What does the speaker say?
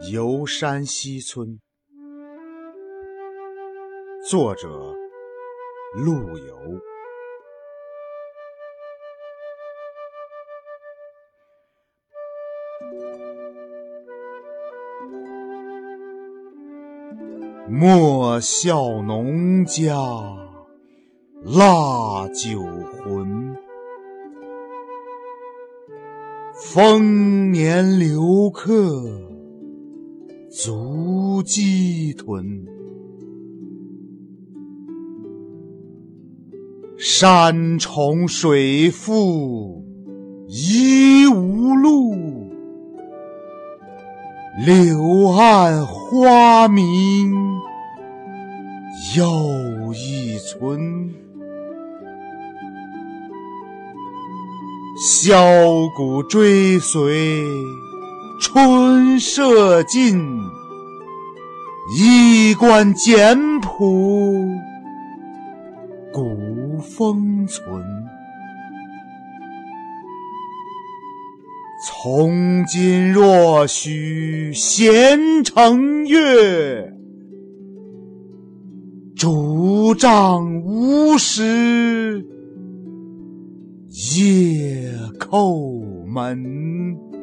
游山西村，作者陆游。莫笑农家腊酒浑，丰年留客足鸡豚。山重水复疑无路，柳暗花明。又一村，箫鼓追随春社近，衣冠简朴古风存。从今若许闲乘月。拄杖无时夜叩门。